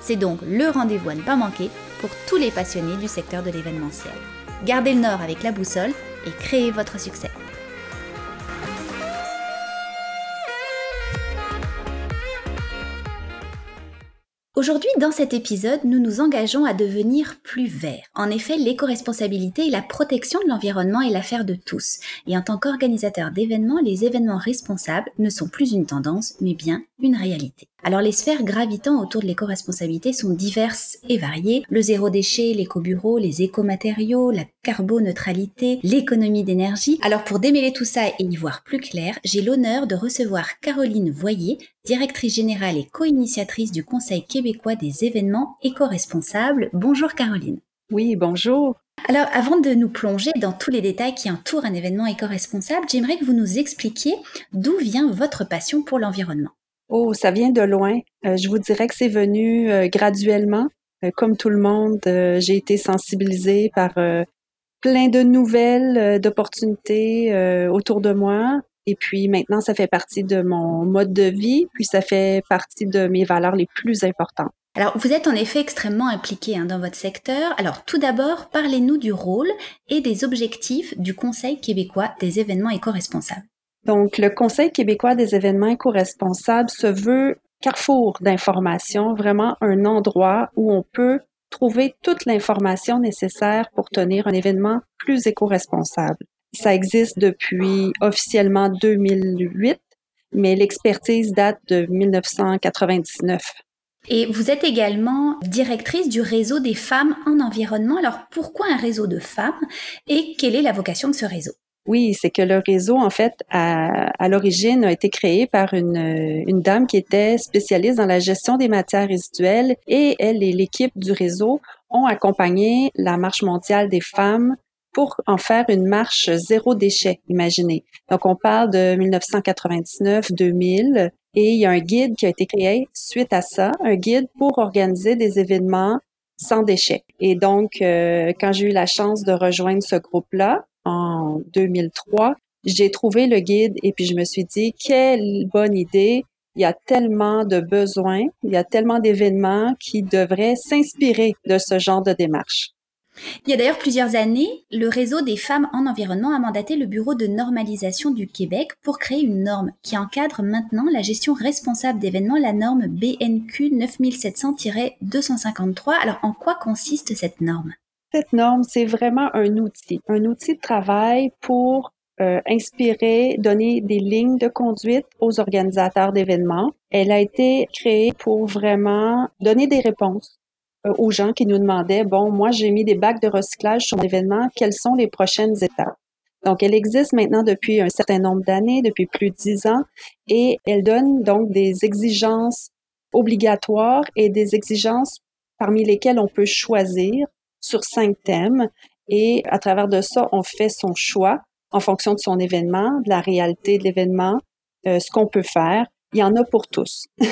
C'est donc le rendez-vous à ne pas manquer pour tous les passionnés du secteur de l'événementiel. Gardez le nord avec la boussole et créez votre succès. Aujourd'hui, dans cet épisode, nous nous engageons à devenir plus verts. En effet, l'éco-responsabilité et la protection de l'environnement est l'affaire de tous. Et en tant qu'organisateur d'événements, les événements responsables ne sont plus une tendance, mais bien une réalité. Alors les sphères gravitant autour de l'éco-responsabilité sont diverses et variées. Le zéro déchet, l'éco-bureau, les éco-matériaux, la carboneutralité, l'économie d'énergie. Alors pour démêler tout ça et y voir plus clair, j'ai l'honneur de recevoir Caroline Voyer, directrice générale et co-initiatrice du Conseil québécois des événements éco-responsables. Bonjour Caroline. Oui, bonjour. Alors, avant de nous plonger dans tous les détails qui entourent un événement éco-responsable, j'aimerais que vous nous expliquiez d'où vient votre passion pour l'environnement. Oh, ça vient de loin. Euh, je vous dirais que c'est venu euh, graduellement. Euh, comme tout le monde, j'ai été sensibilisée par plein de nouvelles, d'opportunités autour de moi. Et puis maintenant, ça fait partie de mon mode de vie, puis ça fait partie de mes valeurs les plus importantes. Alors, vous êtes en effet extrêmement impliqué hein, dans votre secteur. Alors, tout d'abord, parlez-nous du rôle et des objectifs du Conseil québécois des événements éco-responsables. Donc, le Conseil québécois des événements éco-responsables se veut carrefour d'information, vraiment un endroit où on peut trouver toute l'information nécessaire pour tenir un événement plus éco-responsable. Ça existe depuis officiellement 2008, mais l'expertise date de 1999. Et vous êtes également directrice du réseau des femmes en environnement. Alors pourquoi un réseau de femmes et quelle est la vocation de ce réseau? Oui, c'est que le réseau, en fait, à, à l'origine, a été créé par une, dame qui était spécialiste dans la gestion des matières résiduelles et elle et l'équipe du réseau ont accompagné la marche mondiale des femmes pour en faire une marche zéro déchet, imaginez. Donc, on parle de 1999-2000 et il y a un guide qui a été créé suite à ça, un guide pour organiser des événements sans déchets. Et donc, euh, quand j'ai eu la chance de rejoindre ce groupe-là, en 2003, j'ai trouvé le guide et puis je me suis dit, quelle bonne idée. Il y a tellement de besoins, il y a tellement d'événements qui devraient s'inspirer de ce genre de démarche. Il y a d'ailleurs plusieurs années, le réseau des femmes en environnement a mandaté le Bureau de normalisation du Québec pour créer une norme qui encadre maintenant la gestion responsable d'événements, la norme BNQ 9700-253. Alors en quoi consiste cette norme? Cette norme, c'est vraiment un outil, un outil de travail pour euh, inspirer, donner des lignes de conduite aux organisateurs d'événements. Elle a été créée pour vraiment donner des réponses euh, aux gens qui nous demandaient, bon, moi j'ai mis des bacs de recyclage sur mon événement, quelles sont les prochaines étapes? Donc, elle existe maintenant depuis un certain nombre d'années, depuis plus de dix ans, et elle donne donc des exigences obligatoires et des exigences parmi lesquelles on peut choisir sur cinq thèmes et à travers de ça, on fait son choix en fonction de son événement, de la réalité de l'événement, euh, ce qu'on peut faire. Il y en a pour tous.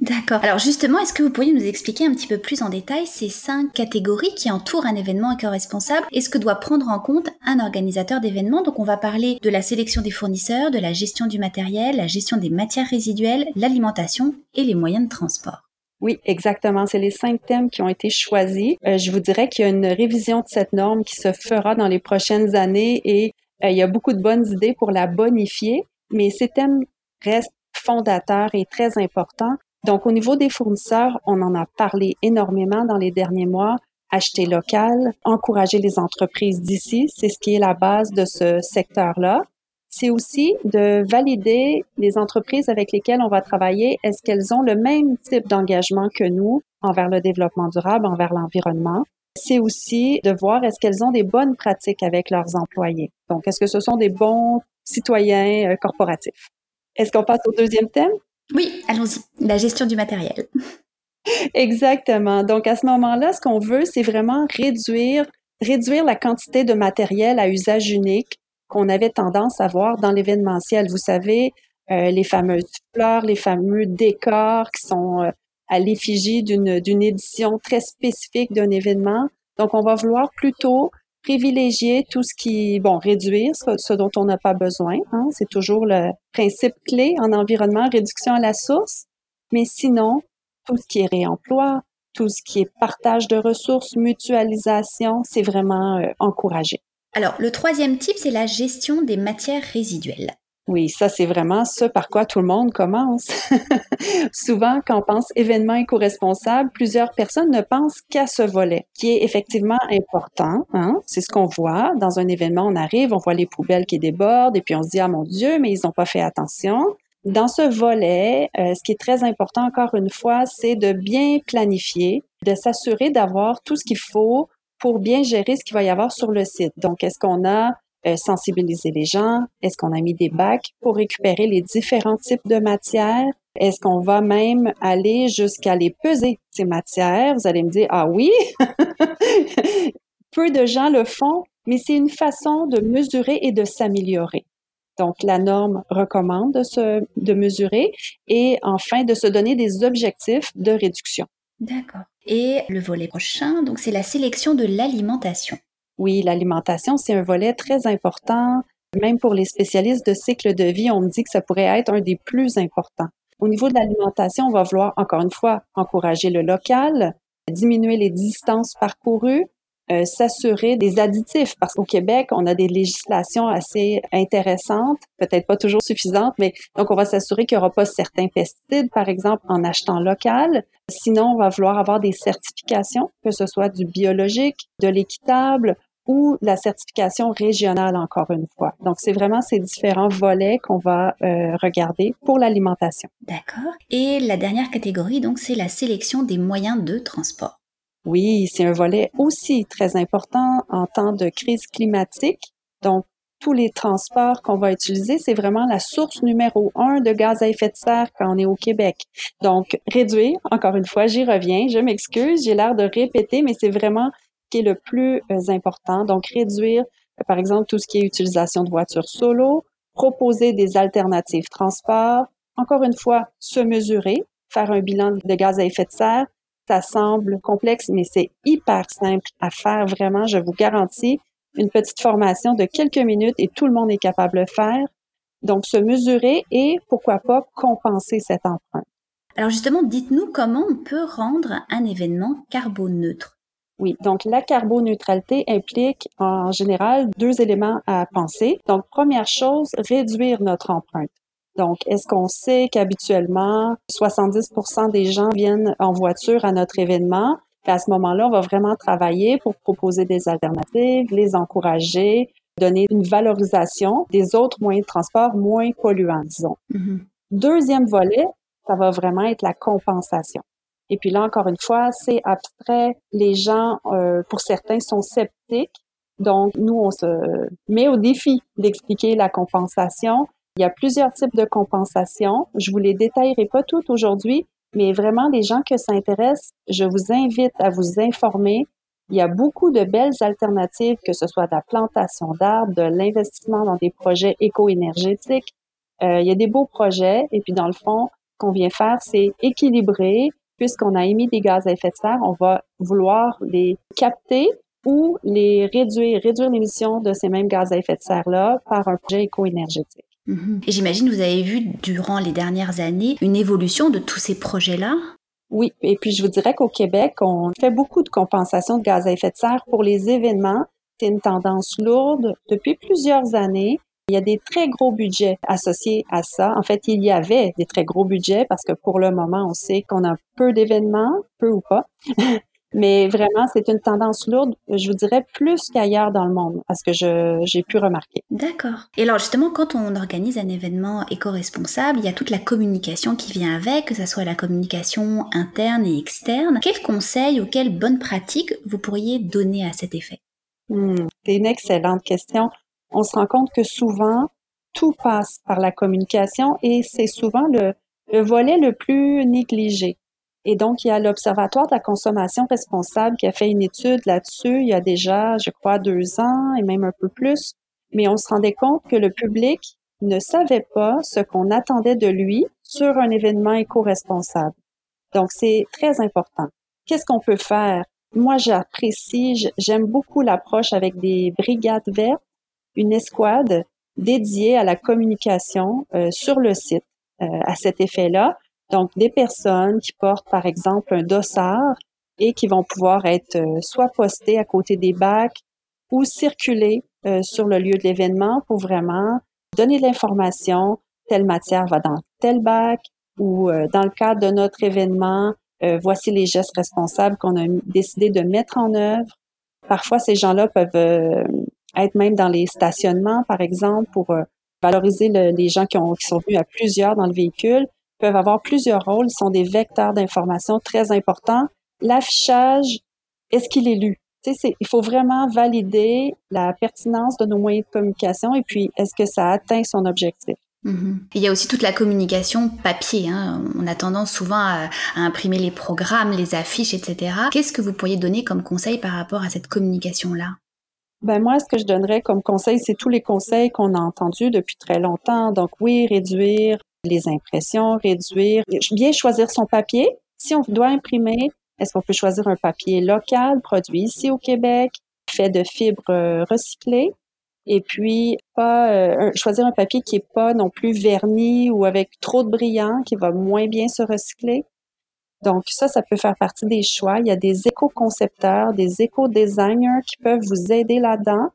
D'accord. Alors justement, est-ce que vous pourriez nous expliquer un petit peu plus en détail ces cinq catégories qui entourent un événement éco-responsable et ce que doit prendre en compte un organisateur d'événements Donc on va parler de la sélection des fournisseurs, de la gestion du matériel, la gestion des matières résiduelles, l'alimentation et les moyens de transport. Oui, exactement. C'est les cinq thèmes qui ont été choisis. Euh, je vous dirais qu'il y a une révision de cette norme qui se fera dans les prochaines années et euh, il y a beaucoup de bonnes idées pour la bonifier, mais ces thèmes restent fondateurs et très importants. Donc, au niveau des fournisseurs, on en a parlé énormément dans les derniers mois. Acheter local, encourager les entreprises d'ici, c'est ce qui est la base de ce secteur-là c'est aussi de valider les entreprises avec lesquelles on va travailler. Est-ce qu'elles ont le même type d'engagement que nous envers le développement durable, envers l'environnement? C'est aussi de voir est-ce qu'elles ont des bonnes pratiques avec leurs employés. Donc, est-ce que ce sont des bons citoyens euh, corporatifs? Est-ce qu'on passe au deuxième thème? Oui, allons-y. La gestion du matériel. Exactement. Donc, à ce moment-là, ce qu'on veut, c'est vraiment réduire réduire la quantité de matériel à usage unique qu'on avait tendance à voir dans l'événementiel. Vous savez, euh, les fameuses fleurs, les fameux décors qui sont euh, à l'effigie d'une, édition très spécifique d'un événement. Donc, on va vouloir plutôt privilégier tout ce qui, bon, réduire ce, dont on n'a pas besoin. Hein, c'est toujours le principe clé en environnement, réduction à la source. Mais sinon, tout ce qui est réemploi, tout ce qui est partage de ressources, mutualisation, c'est vraiment euh, encouragé. Alors, le troisième type, c'est la gestion des matières résiduelles. Oui, ça, c'est vraiment ce par quoi tout le monde commence. Souvent, quand on pense événement éco-responsable, plusieurs personnes ne pensent qu'à ce volet, qui est effectivement important. Hein? C'est ce qu'on voit. Dans un événement, on arrive, on voit les poubelles qui débordent, et puis on se dit, ah mon Dieu, mais ils n'ont pas fait attention. Dans ce volet, euh, ce qui est très important, encore une fois, c'est de bien planifier, de s'assurer d'avoir tout ce qu'il faut pour bien gérer ce qu'il va y avoir sur le site. Donc, est-ce qu'on a euh, sensibiliser les gens? Est-ce qu'on a mis des bacs pour récupérer les différents types de matières? Est-ce qu'on va même aller jusqu'à les peser, ces matières? Vous allez me dire, ah oui, peu de gens le font, mais c'est une façon de mesurer et de s'améliorer. Donc, la norme recommande de, se, de mesurer et enfin de se donner des objectifs de réduction. D'accord. Et le volet prochain, donc, c'est la sélection de l'alimentation. Oui, l'alimentation, c'est un volet très important. Même pour les spécialistes de cycle de vie, on me dit que ça pourrait être un des plus importants. Au niveau de l'alimentation, on va vouloir, encore une fois, encourager le local, diminuer les distances parcourues, euh, s'assurer des additifs parce qu'au Québec, on a des législations assez intéressantes, peut-être pas toujours suffisantes, mais donc on va s'assurer qu'il n'y aura pas certains pesticides, par exemple, en achetant local. Sinon, on va vouloir avoir des certifications, que ce soit du biologique, de l'équitable ou la certification régionale, encore une fois. Donc, c'est vraiment ces différents volets qu'on va euh, regarder pour l'alimentation. D'accord. Et la dernière catégorie, donc, c'est la sélection des moyens de transport. Oui, c'est un volet aussi très important en temps de crise climatique. Donc, tous les transports qu'on va utiliser, c'est vraiment la source numéro un de gaz à effet de serre quand on est au Québec. Donc, réduire, encore une fois, j'y reviens, je m'excuse, j'ai l'air de répéter, mais c'est vraiment ce qui est le plus euh, important. Donc, réduire, euh, par exemple, tout ce qui est utilisation de voitures solo, proposer des alternatives transport, encore une fois, se mesurer, faire un bilan de gaz à effet de serre, ça semble complexe, mais c'est hyper simple à faire vraiment, je vous garantis. Une petite formation de quelques minutes et tout le monde est capable de le faire. Donc, se mesurer et pourquoi pas compenser cette empreinte. Alors justement, dites-nous comment on peut rendre un événement carboneutre. Oui, donc la carboneutralité implique en général deux éléments à penser. Donc, première chose, réduire notre empreinte. Donc, est-ce qu'on sait qu'habituellement, 70% des gens viennent en voiture à notre événement? à ce moment-là, on va vraiment travailler pour proposer des alternatives, les encourager, donner une valorisation des autres moyens de transport moins polluants, disons. Mm-hmm. Deuxième volet, ça va vraiment être la compensation. Et puis là, encore une fois, c'est abstrait. Les gens, euh, pour certains, sont sceptiques. Donc, nous, on se met au défi d'expliquer la compensation il y a plusieurs types de compensation. Je vous les détaillerai pas toutes aujourd'hui, mais vraiment les gens que ça intéresse, je vous invite à vous informer. Il y a beaucoup de belles alternatives, que ce soit de la plantation d'arbres, de l'investissement dans des projets éco-énergétiques. Euh, il y a des beaux projets et puis dans le fond, qu'on vient faire, c'est équilibrer. Puisqu'on a émis des gaz à effet de serre, on va vouloir les capter ou les réduire, réduire l'émission de ces mêmes gaz à effet de serre-là par un projet éco-énergétique. Mhm. Et j'imagine que vous avez vu durant les dernières années une évolution de tous ces projets-là? Oui, et puis je vous dirais qu'au Québec, on fait beaucoup de compensation de gaz à effet de serre pour les événements. C'est une tendance lourde depuis plusieurs années. Il y a des très gros budgets associés à ça. En fait, il y avait des très gros budgets parce que pour le moment, on sait qu'on a peu d'événements, peu ou pas. Mais vraiment, c'est une tendance lourde, je vous dirais, plus qu'ailleurs dans le monde, à ce que j'ai pu remarquer. D'accord. Et alors justement, quand on organise un événement éco-responsable, il y a toute la communication qui vient avec, que ce soit la communication interne et externe. Quels conseils ou quelles bonnes pratiques vous pourriez donner à cet effet? Hmm, C'est une excellente question. On se rend compte que souvent, tout passe par la communication et c'est souvent le, le volet le plus négligé. Et donc, il y a l'Observatoire de la consommation responsable qui a fait une étude là-dessus il y a déjà, je crois, deux ans et même un peu plus. Mais on se rendait compte que le public ne savait pas ce qu'on attendait de lui sur un événement éco-responsable. Donc, c'est très important. Qu'est-ce qu'on peut faire? Moi, j'apprécie, j'aime beaucoup l'approche avec des brigades vertes, une escouade dédiée à la communication euh, sur le site euh, à cet effet-là. Donc, des personnes qui portent, par exemple, un dossard et qui vont pouvoir être euh, soit postées à côté des bacs ou circuler sur le lieu de l'événement pour vraiment donner l'information. Telle matière va dans tel bac ou dans le cadre de notre événement, euh, voici les gestes responsables qu'on a décidé de mettre en œuvre. Parfois, ces gens-là peuvent euh, être même dans les stationnements, par exemple, pour euh, valoriser les gens qui sont venus à plusieurs dans le véhicule, peuvent avoir plusieurs rôles. Ils sont des vecteurs d'information très importants. L'affichage, est-ce qu'il est lu? il faut vraiment valider la pertinence de nos moyens de communication et puis est-ce que ça atteint son objectif? Mhm. Il y a aussi toute la communication papier. Hein. On a tendance souvent à, imprimer les programmes, les affiches, etc. Qu'est-ce que vous pourriez donner comme conseil par rapport à cette communication-là? Ben moi, ce que je donnerais comme conseil, c'est tous les conseils qu'on a entendus depuis très longtemps. Donc oui, réduire les impressions, réduire, bien choisir son papier. Si on doit imprimer, est-ce qu'on peut choisir un papier local, produit ici au Québec, fait de fibres euh, recyclées? Et puis, pas euh, choisir un papier qui est pas non plus verni ou avec trop de brillant, qui va moins bien se recycler. Donc ça, ça peut faire partie des choix. Il y a des éco-concepteurs, des éco-designers qui peuvent vous aider là-dedans.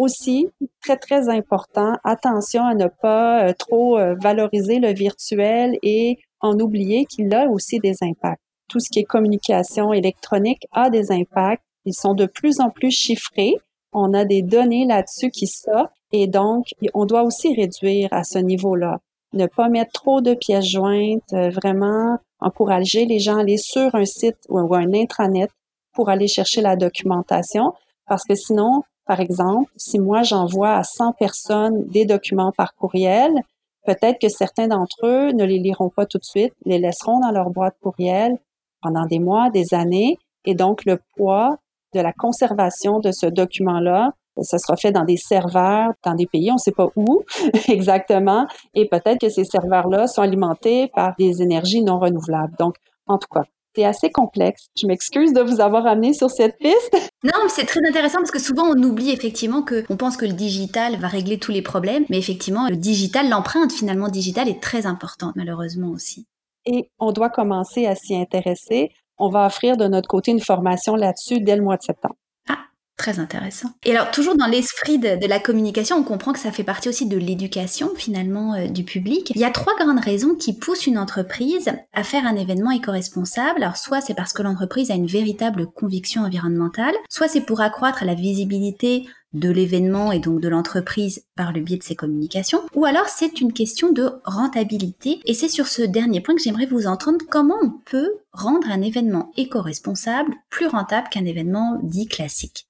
Aussi, très, très important, attention à ne pas euh, trop euh, valoriser le virtuel et en oublier qu'il a aussi des impacts. Tout ce qui est communication électronique a des impacts. Ils sont de plus en plus chiffrés. On a des données là-dessus qui sortent et donc on doit aussi réduire à ce niveau-là. Ne pas mettre trop de pièces jointes, euh, vraiment encourager les gens à aller sur un site ou un intranet pour aller chercher la documentation parce que sinon, par exemple, si moi j'envoie à 100 personnes des documents par courriel, peut-être que certains d'entre eux ne les liront pas tout de suite, les laisseront dans leur boîte courriel pendant des mois, des années, et donc le poids de la conservation de ce document-là. Ça sera fait dans des serveurs, dans des pays, on ne sait pas où exactement, et peut-être que ces serveurs-là sont alimentés par des énergies non renouvelables. Donc, en tout cas, c'est assez complexe. Je m'excuse de vous avoir amené sur cette piste. Non, c'est très intéressant parce que souvent on oublie effectivement que on pense que le digital va régler tous les problèmes, mais effectivement le digital, l'empreinte finalement digitale est très importante malheureusement aussi. Et on doit commencer à s'y intéresser on va offrir de notre côté une formation là-dessus dès le mois de septembre. Très intéressant. Et alors, toujours dans l'esprit de, la communication, on comprend que ça fait partie aussi de l'éducation finalement euh, du public. Il y a trois grandes raisons qui poussent une entreprise à faire un événement éco-responsable. Alors, soit c'est parce que l'entreprise a une véritable conviction environnementale, soit c'est pour accroître la visibilité de l'événement et donc de l'entreprise par le biais de ses communications, ou alors c'est une question de rentabilité. Et c'est sur ce dernier point que j'aimerais vous entendre comment on peut rendre un événement éco-responsable plus rentable qu'un événement dit classique?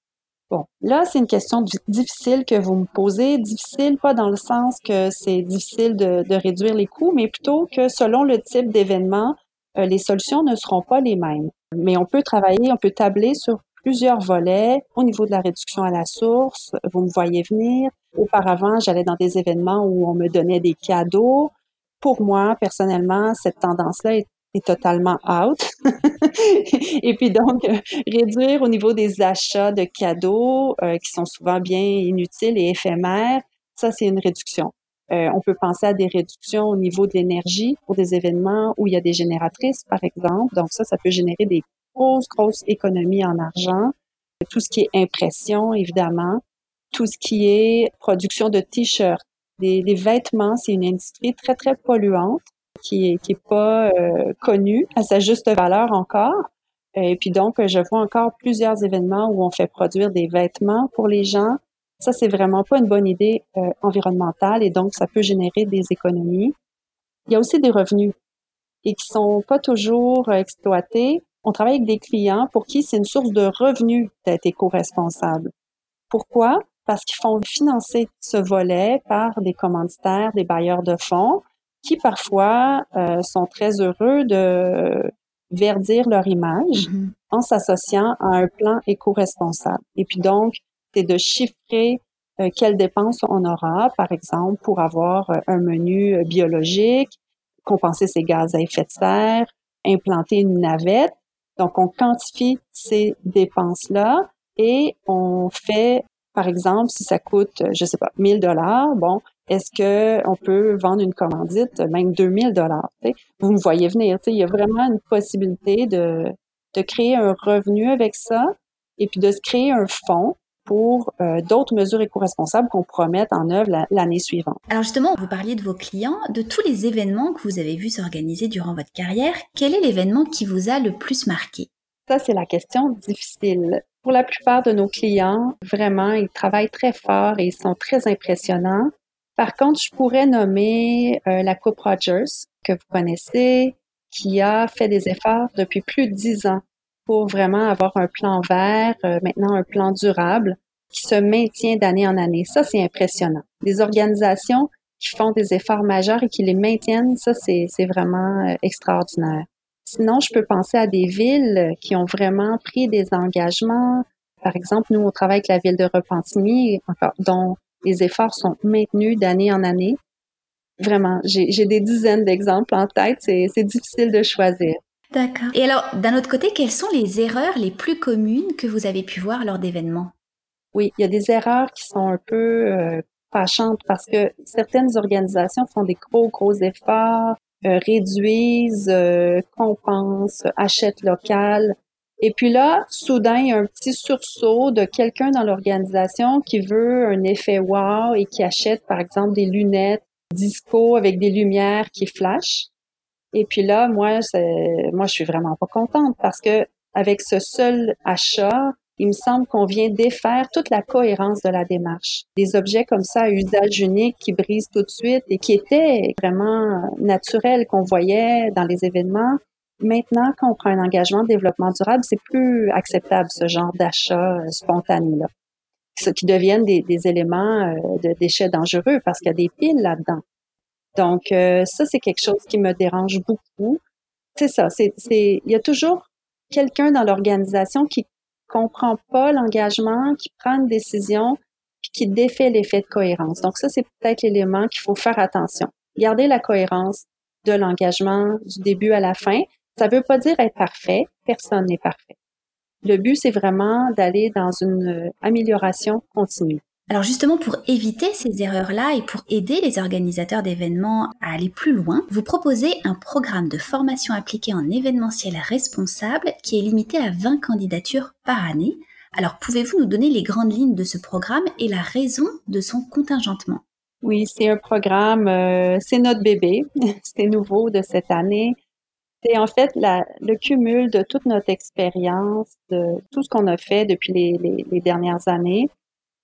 Bon, là, c'est une question difficile que vous me posez. Difficile, pas dans le sens que c'est difficile de, réduire les coûts, mais plutôt que selon le type d'événement, euh, les solutions ne seront pas les mêmes. Mais on peut travailler, on peut tabler sur plusieurs volets au niveau de la réduction à la source. Vous me voyez venir. Auparavant, j'allais dans des événements où on me donnait des cadeaux. Pour moi, personnellement, cette tendance-là est, totalement out. Et puis donc, réduire au niveau des achats de cadeaux euh, qui sont souvent bien inutiles et éphémères, ça, c'est une réduction. Euh, on peut penser à des réductions au niveau de l'énergie pour des événements où il y a des génératrices, par exemple. Donc ça, ça peut générer des grosse, grosse économie en argent. Tout ce qui est impression, évidemment. Tout ce qui est production de t-shirts. Les, vêtements, c'est une industrie très, très polluante qui est, qui est pas euh, connue à sa juste valeur encore. Et puis donc, je vois encore plusieurs événements où on fait produire des vêtements pour les gens. Ça, c'est vraiment pas une bonne idée euh, environnementale et donc ça peut générer des économies. Il y a aussi des revenus et qui sont pas toujours exploités on travaille avec des clients pour qui c'est une source de revenus d'être éco-responsable. Pourquoi? Parce qu'ils font financer ce volet par des commanditaires, des bailleurs de fonds, qui parfois euh, sont très heureux de verdir leur image mm-hmm. en s'associant à un plan éco-responsable. Et puis donc, c'est de chiffrer euh, quelles dépenses on aura, par exemple, pour avoir euh, un menu euh, biologique, compenser ses gaz à effet de serre, implanter une navette. Donc, on quantifie ces dépenses-là et on fait, par exemple, si ça coûte, je sais pas, 1000 dollars, bon, est-ce que on peut vendre une commandite même 2000 dollars Vous me voyez venir, il y a vraiment une possibilité de de créer un revenu avec ça et puis de se créer un fonds pour euh, d'autres mesures éco-responsables qu'on pourra mettre en œuvre l'année suivante. Alors justement, vous parliez de vos clients, de tous les événements que vous avez vus s'organiser durant votre carrière, quel est l'événement qui vous a le plus marqué? Ça, c'est la question difficile. Pour la plupart de nos clients, vraiment, ils travaillent très fort et ils sont très impressionnants. Par contre, je pourrais nommer euh, la Coupe Rogers, que vous connaissez, qui a fait des efforts depuis plus de dix ans pour vraiment avoir un plan vert, euh, maintenant un plan durable qui se maintient d'année en année. Ça, c'est impressionnant. Des organisations qui font des efforts majeurs et qui les maintiennent, ça, c'est vraiment euh, extraordinaire. Sinon, je peux penser à des villes qui ont vraiment pris des engagements. Par exemple, nous, on travaille avec la ville de Repentigny, dont les efforts sont maintenus d'année en année. Vraiment, j'ai des dizaines d'exemples en tête. C'est difficile de choisir. D'accord. Et alors, d'un autre côté, quelles sont les erreurs les plus communes que vous avez pu voir lors d'événements? Oui, il y a des erreurs qui sont un peu euh, fâchantes parce que certaines organisations font des gros, gros efforts, euh, réduisent, euh, compensent, achètent local. Et puis là, soudain, il y a un petit sursaut de quelqu'un dans l'organisation qui veut un effet wow et qui achète, par exemple, des lunettes disco avec des lumières qui flashent. Et puis là, moi, moi, je suis vraiment pas contente parce que avec ce seul achat, il me semble qu'on vient défaire toute la cohérence de la démarche. Des objets comme ça à usage unique qui brisent tout de suite et qui étaient vraiment naturels qu'on voyait dans les événements. Maintenant, quand on prend un engagement de développement durable, c'est plus acceptable ce genre d'achat euh, spontané-là. Qui deviennent des, des éléments euh, de déchets dangereux parce qu'il y a des piles là-dedans. Donc, euh, ça, c'est quelque chose qui me dérange beaucoup. C'est ça, c'est, il y a toujours quelqu'un dans l'organisation qui comprend pas l'engagement, qui prend une décision, puis qui défait l'effet de cohérence. Donc, ça, c'est peut-être l'élément qu'il faut faire attention. Garder la cohérence de l'engagement du début à la fin. Ça veut pas dire être parfait. Personne n'est parfait. Le but, c'est vraiment d'aller dans une euh, amélioration continue. Alors justement, pour éviter ces erreurs-là et pour aider les organisateurs d'événements à aller plus loin, vous proposez un programme de formation appliquée en événementiel responsable qui est limité à 20 candidatures par année. Alors pouvez-vous nous donner les grandes lignes de ce programme et la raison de son contingentement? Oui, c'est un programme, euh, c'est notre bébé, c'est nouveau de cette année. C'est en fait le cumul de toute notre expérience, de tout ce qu'on a fait depuis les dernières années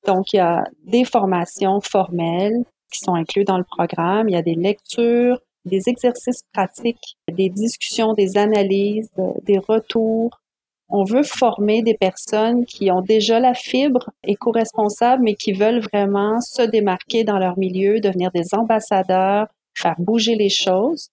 donc, il y a des formations formelles qui sont incluses dans le programme. Il y a des lectures, des exercices pratiques, des discussions, des analyses, des retours. On veut former des personnes qui ont déjà la fibre éco-responsable, mais qui veulent vraiment se démarquer dans leur milieu, devenir des ambassadeurs, faire bouger les choses.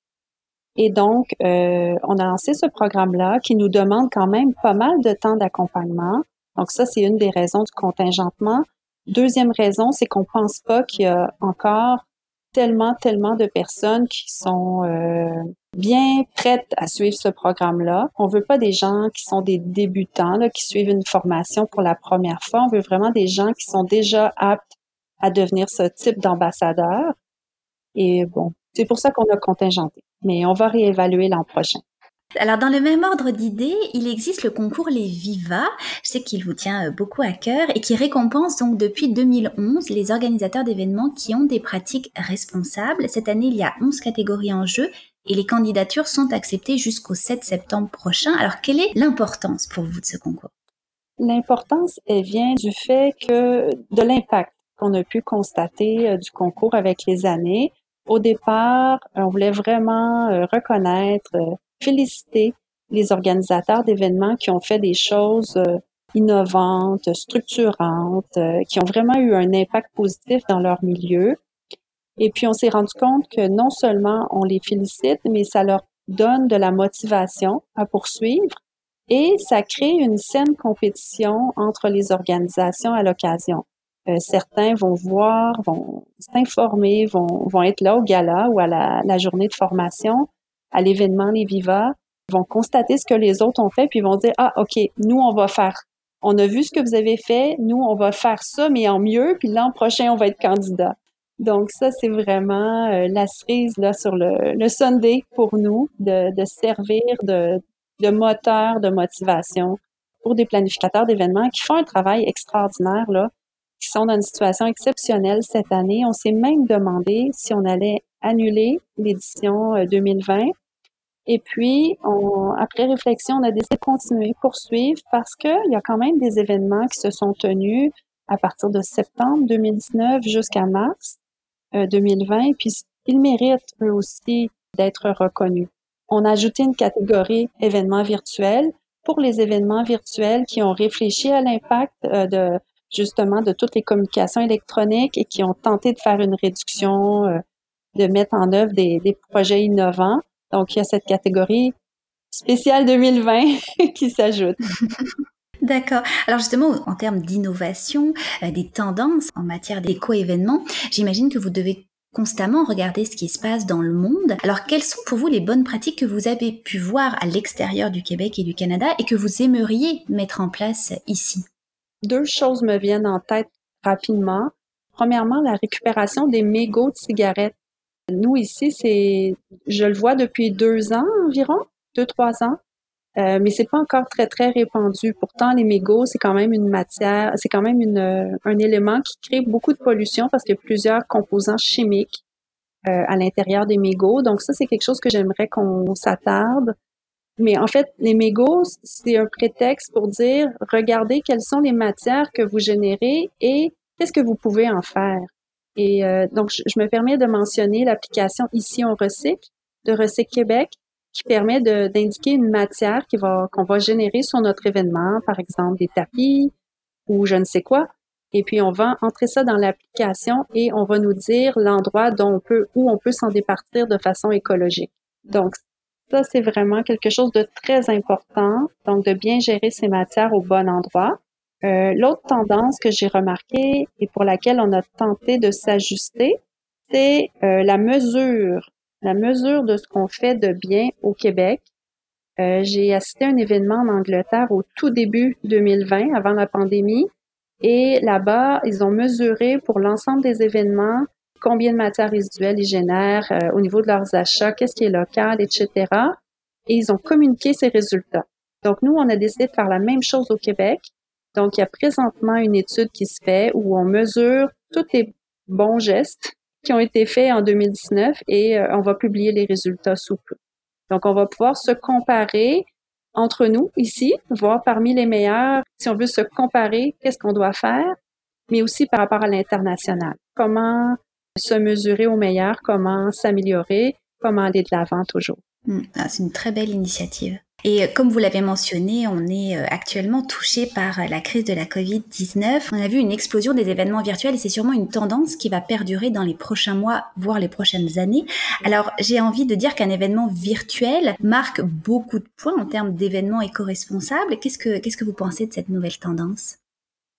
Et donc, euh, on a lancé ce programme-là qui nous demande quand même pas mal de temps d'accompagnement. Donc ça, c'est une des raisons du contingentement. Deuxième raison, c'est qu'on pense pas qu'il y a encore tellement, tellement de personnes qui sont euh, bien prêtes à suivre ce programme-là. On veut pas des gens qui sont des débutants, là, qui suivent une formation pour la première fois. On veut vraiment des gens qui sont déjà aptes à devenir ce type d'ambassadeur. Et bon, c'est pour ça qu'on a contingenté. Mais on va réévaluer l'an prochain. Alors dans le même ordre d'idées, il existe le concours Les Viva, je sais qu'il vous tient euh, beaucoup à cœur et qui récompense donc depuis 2011 les organisateurs d'événements qui ont des pratiques responsables. Cette année, il y a 11 catégories en jeu et les candidatures sont acceptées jusqu'au 7 septembre prochain. Alors quelle est l'importance pour vous de ce concours? L'importance, elle vient du fait que de l'impact qu'on a pu constater euh, du concours avec les années. Au départ, on voulait vraiment euh, reconnaître féliciter les organisateurs d'événements qui ont fait des choses euh, innovantes, structurantes, euh, qui ont vraiment eu un impact positif dans leur milieu. Et puis, on s'est rendu compte que non seulement on les félicite, mais ça leur donne de la motivation à poursuivre et ça crée une saine compétition entre les organisations à l'occasion. Euh, certains vont voir, vont s'informer, vont, vont être là au gala ou à la, la journée de formation, à l'événement Les Viva, vont constater ce que les autres ont fait, puis vont dire, ah, OK, nous, on va faire, on a vu ce que vous avez fait, nous, on va faire ça, mais en mieux, puis l'an prochain, on va être candidat. Donc ça, c'est vraiment euh, la cerise là, sur le, le Sunday pour nous, de, de servir de, de moteur de motivation pour des planificateurs d'événements qui font un travail extraordinaire, là, qui sont dans une situation exceptionnelle cette année. On s'est même demandé si on allait annuler l'édition 2020. Euh, Et puis, après réflexion, on a décidé de continuer, poursuivre, parce qu'il y a quand même des événements qui se sont tenus à partir de septembre 2019 jusqu'à mars 2020. Euh, puis, ils méritent eux aussi d'être reconnus. On a ajouté une catégorie événements virtuels pour les événements virtuels qui ont réfléchi à l'impact euh, de justement de toutes les communications électroniques et qui ont tenté de faire une réduction, euh, de mettre en œuvre des, projets innovants. Donc, il y a cette catégorie spéciale 2020 qui s'ajoute. D'accord. Alors justement, en termes d'innovation, euh, des tendances en matière d'éco-événements, j'imagine que vous devez constamment regarder ce qui se passe dans le monde. Alors quelles sont pour vous les bonnes pratiques que vous avez pu voir à l'extérieur du Québec et du Canada et que vous aimeriez mettre en place ici? Deux choses me viennent en tête rapidement. Premièrement, la récupération des mégots de cigarettes. Nous ici, c'est, je le vois depuis deux ans environ, deux trois ans, euh, mais c'est pas encore très très répandu. Pourtant, les mégots, c'est quand même une matière, c'est quand même une, un élément qui crée beaucoup de pollution parce qu'il y a plusieurs composants chimiques euh, à l'intérieur des mégots. Donc ça, c'est quelque chose que j'aimerais qu'on s'attarde. Mais en fait, les mégots, c'est un prétexte pour dire, regardez quelles sont les matières que vous générez et qu'est-ce que vous pouvez en faire. Et euh, donc, je, me permets de mentionner l'application Ici on recycle de Recycle Québec qui permet d'indiquer une matière qu'on va générer sur notre événement, par exemple des tapis ou je ne sais quoi. Et puis on va entrer ça dans l'application et on va nous dire l'endroit dont on peut où on peut s'en départir de façon écologique. Donc ça, c'est vraiment quelque chose de très important, donc de bien gérer ces matières au bon endroit. Euh, L'autre tendance que j'ai remarquée et pour laquelle on a tenté de s'ajuster, c'est euh, la mesure, la mesure de ce qu'on fait de bien au Québec. Euh, j'ai assisté à un événement en Angleterre au tout début 2020, avant la pandémie, et là-bas, ils ont mesuré pour l'ensemble des événements combien de matières résiduelles ils génèrent euh, au niveau de leurs achats, qu'est-ce qui est local, etc. Et ils ont communiqué ces résultats. Donc, nous, on a décidé de faire la même chose au Québec. Donc, il y a présentement une étude qui se fait où on mesure tous les bons gestes qui ont été faits en 2019 et euh, on va publier les résultats sous peu. Donc, on va pouvoir se comparer entre nous ici, voir parmi les meilleurs, si on veut se comparer, qu'est-ce qu'on doit faire, mais aussi par rapport à l'international. Comment se mesurer au meilleur, comment s'améliorer, comment aller de l'avant toujours. Hmm. Ah, c'est une très belle initiative. Et euh, comme vous l'avez mentionné, on est euh, actuellement touché par euh, la crise de la Covid-19. On a vu une explosion des événements virtuels et c'est sûrement une tendance qui va perdurer dans les prochains mois, voire les prochaines années. Alors, j'ai envie de dire qu'un événement virtuel marque beaucoup de points en termes d'événements éco-responsables. Qu'est-ce que, qu'est-ce que vous pensez de cette nouvelle tendance?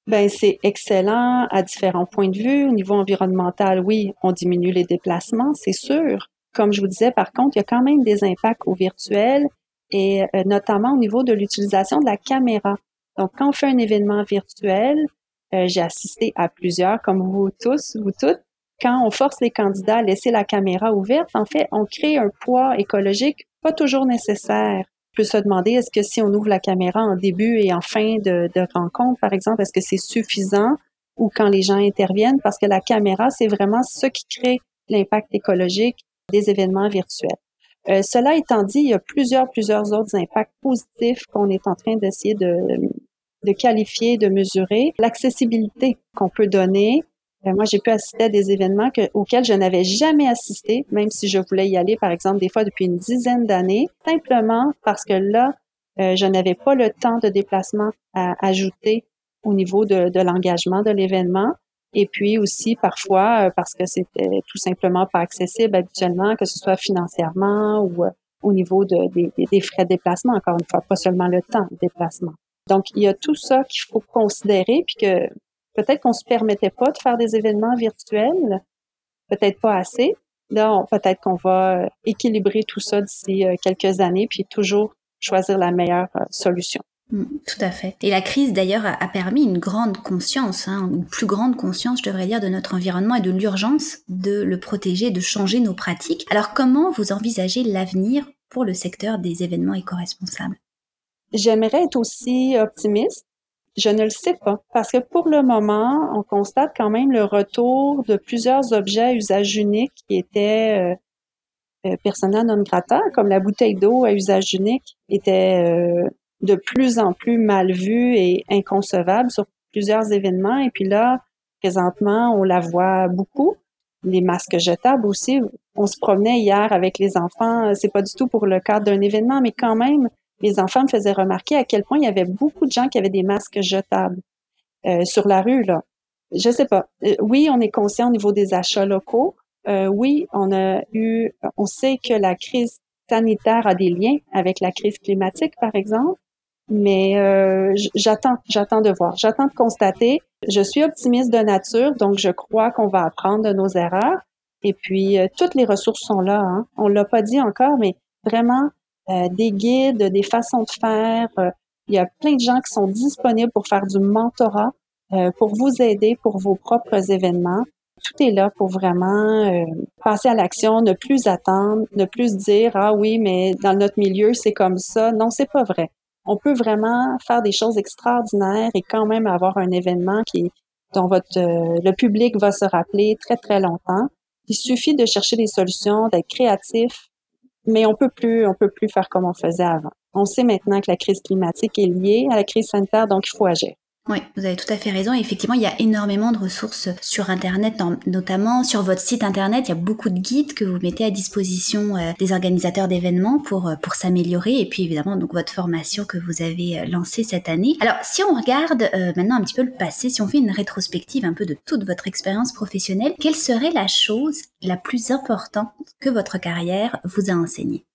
Ben, c'est excellent à différents points de vue. Au niveau environnemental, oui, on diminue les déplacements, c'est sûr. Comme je vous disais, par contre, il y a quand même des impacts au virtuel et euh, notamment au niveau de l'utilisation de la caméra. Donc, quand on fait un événement virtuel, euh, j'ai assisté à plusieurs, comme vous tous, vous toutes. Quand on force les candidats à laisser la caméra ouverte, en fait, on crée un poids écologique pas toujours nécessaire peut se demander est-ce que si on ouvre la caméra en début et en fin de, de rencontre, par exemple, est-ce que c'est suffisant ou quand les gens interviennent? Parce que la caméra, c'est vraiment ce qui crée l'impact écologique des événements virtuels. Euh, cela étant dit, il y a plusieurs, plusieurs autres impacts positifs qu'on est en train d'essayer de, de qualifier, de mesurer. L'accessibilité qu'on peut donner, moi, j'ai pu assister à des événements auxquels je n'avais jamais assisté, même si je voulais y aller, par exemple, des fois depuis une dizaine d'années, simplement parce que là, euh, je n'avais pas le temps de déplacement à ajouter au niveau de, l'engagement de l'événement. Et puis aussi parfois euh, parce que c'était tout simplement pas accessible habituellement, que ce soit financièrement ou, au niveau de, des, frais de déplacement, encore une fois, pas seulement le temps de déplacement. Donc, il y a tout ça qu'il faut considérer, puis que peut-être qu'on se permettait pas de faire des événements virtuels, peut-être pas assez. Là, peut-être qu'on va équilibrer tout ça d'ici euh, quelques années, puis toujours choisir la meilleure euh, solution. Mm, tout à fait. Et la crise d'ailleurs a, permis une grande conscience, hein, une plus grande conscience, je devrais dire, de notre environnement et de l'urgence de le protéger, de changer nos pratiques. Alors comment vous envisagez l'avenir pour le secteur des événements éco-responsables? J'aimerais être aussi optimiste. Je ne le sais pas parce que pour le moment, on constate quand même le retour de plusieurs objets à usage unique qui étaient euh, euh persona non grata, comme la bouteille d'eau à usage unique était euh, de plus en plus mal vue et inconcevable sur plusieurs événements. Et puis là, présentement, on la voit beaucoup. Les masques jetables aussi. On se promenait hier avec les enfants. C'est pas du tout pour le cadre d'un événement, mais quand même, les enfants me faisaient remarquer à quel point il y avait beaucoup de gens qui avaient des masques jetables euh, sur la rue. Là, je sais pas. Euh, oui, on est conscient au niveau des achats locaux. Euh, oui, on a eu, on sait que la crise sanitaire a des liens avec la crise climatique, par exemple. Mais j'attends, j'attends de voir, j'attends de constater. Je suis optimiste de nature, donc je crois qu'on va apprendre de nos erreurs. Et puis toutes les ressources sont là. Hein. On l'a pas dit encore, mais vraiment euh, des guides, des façons de faire. il y a plein de gens qui sont disponibles pour faire du mentorat, pour vous aider pour vos propres événements. Tout est là pour vraiment passer à l'action, ne plus attendre, ne plus dire ah oui mais dans notre milieu c'est comme ça. Non, c'est pas vrai on peut vraiment faire des choses extraordinaires et quand même avoir un événement qui dont votre euh, le public va se rappeler très très longtemps. Il suffit de chercher des solutions, d'être créatif, mais on peut plus on peut plus faire comme on faisait avant. On sait maintenant que la crise climatique est liée à la crise sanitaire, donc il faut agir. Oui, vous avez tout à fait raison. effectivement, il y a énormément de ressources sur Internet, notamment sur votre site Internet. Il y a beaucoup de guides que vous mettez à disposition euh, des organisateurs d'événements pour, euh, pour s'améliorer. Et puis évidemment, donc votre formation que vous avez euh, lancée cette année. Alors, si on regarde maintenant un petit peu le passé, si on fait une rétrospective un peu de toute votre expérience professionnelle, quelle serait la chose la plus importante que votre carrière vous a enseignée?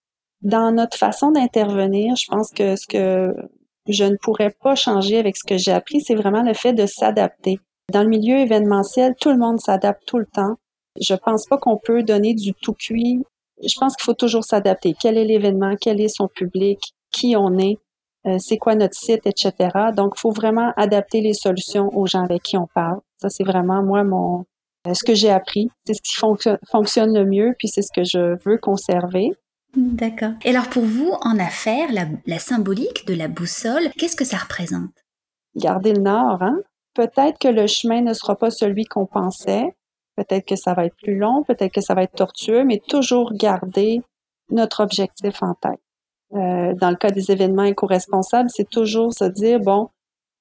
Dans notre façon d'intervenir, je pense que ce que je ne pourrais pas changer avec ce que j'ai appris, c'est vraiment le fait de s'adapter. Dans le milieu événementiel, tout le monde s'adapte tout le temps. Je pense pas qu'on peut donner du tout cuit. Je pense qu'il faut toujours s'adapter. Quel est l'événement? Quel est son public? Qui on est? Euh, c'est quoi notre site, etc. Donc, il faut vraiment adapter les solutions aux gens avec qui on parle. Ça, c'est vraiment moi mon euh, ce que j'ai appris. C'est ce qui fonctionne le mieux, puis c'est ce que je veux conserver. D'accord. Et alors pour vous, en affaires, la, symbolique de la boussole, qu'est-ce que ça représente? Garder le nord, hein? Peut-être que le chemin ne sera pas celui qu'on pensait, peut-être que ça va être plus long, peut-être que ça va être tortueux, mais toujours garder notre objectif en tête. Euh, dans le cas des événements éco-responsables, c'est toujours se dire, bon,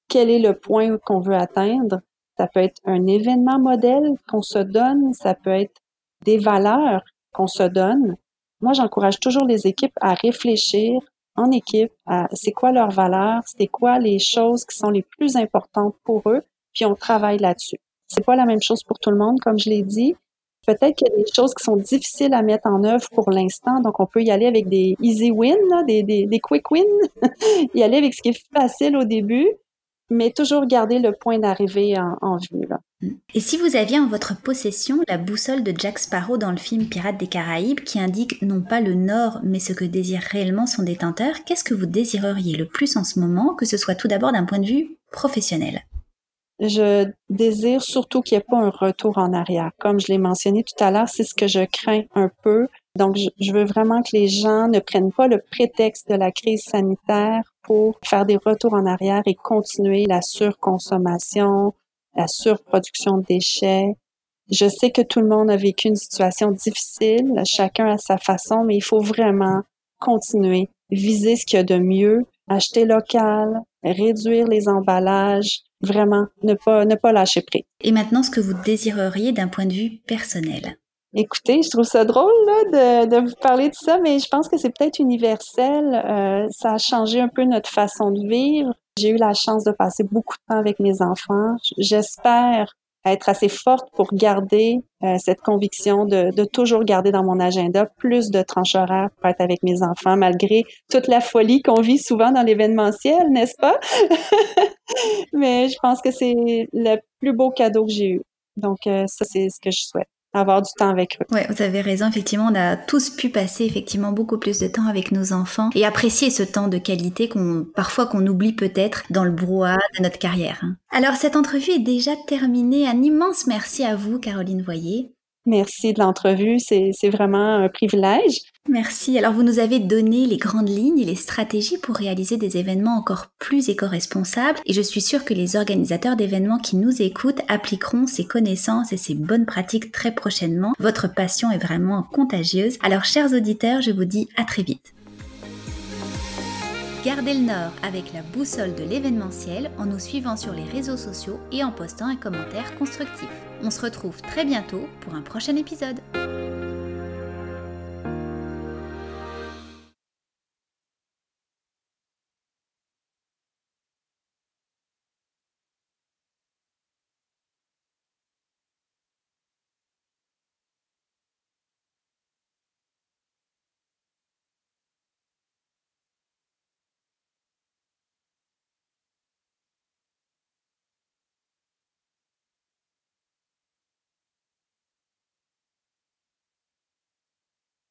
quel est le point qu'on veut atteindre? Ça peut être un événement modèle qu'on se donne, ça peut être des valeurs qu'on se donne, moi, j'encourage toujours les équipes à réfléchir en équipe à c'est quoi leurs valeurs, c'est quoi les choses qui sont les plus importantes pour eux, puis on travaille là-dessus. C'est pas la même chose pour tout le monde, comme je l'ai dit. Peut-être qu'il y a des choses qui sont difficiles à mettre en œuvre pour l'instant, donc on peut y aller avec des easy wins, des, des, des quick wins, y aller avec ce qui est facile au début, mais toujours garder le point d'arrivée en, vue. Là. Et si vous aviez en votre possession la boussole de Jack Sparrow dans le film Pirates des Caraïbes qui indique non pas le nord mais ce que désire réellement son détenteur, qu'est-ce que vous désireriez le plus en ce moment, que ce soit tout d'abord d'un point de vue professionnel? Je désire surtout qu'il n'y ait pas un retour en arrière. Comme je l'ai mentionné tout à l'heure, c'est ce que je crains un peu. Donc, je, veux vraiment que les gens ne prennent pas le prétexte de la crise sanitaire pour faire des retours en arrière et continuer la surconsommation, la surproduction de déchets. Je sais que tout le monde a vécu une situation difficile, chacun à sa façon, mais il faut vraiment continuer, viser ce qu'il y a de mieux, acheter local, réduire les emballages, vraiment ne pas ne pas lâcher prise. Et maintenant, ce que vous désireriez d'un point de vue personnel? Écoutez, je trouve ça drôle là, de, de vous parler de ça, mais je pense que c'est peut-être universel. Euh, ça a changé un peu notre façon de vivre. J'ai eu la chance de passer beaucoup de temps avec mes enfants. J'espère être assez forte pour garder euh, cette conviction de, de, toujours garder dans mon agenda plus de tranches horaires pour être avec mes enfants, malgré toute la folie qu'on vit souvent dans l'événementiel, n'est-ce pas? Mais je pense que c'est le plus beau cadeau que j'ai eu. Donc, euh, ça, c'est ce que je souhaite avoir du temps avec eux. Ouais, vous avez raison. Effectivement, on a tous pu passer effectivement beaucoup plus de temps avec nos enfants et apprécier ce temps de qualité qu'on parfois qu'on oublie peut-être dans le brouhaha de notre carrière. Hein. Alors cette entrevue est déjà terminée. Un immense merci à vous, Caroline Voyer. Merci de l'entrevue, c'est vraiment un privilège. Merci. Alors vous nous avez donné les grandes lignes et les stratégies pour réaliser des événements encore plus éco-responsables et je suis sûre que les organisateurs d'événements qui nous écoutent appliqueront ces connaissances et ces bonnes pratiques très prochainement. Votre passion est vraiment contagieuse. Alors chers auditeurs, je vous dis à très vite. Gardez le nord avec la boussole de l'événementiel en nous suivant sur les réseaux sociaux et en postant un commentaire constructif. On se retrouve très bientôt pour un prochain épisode.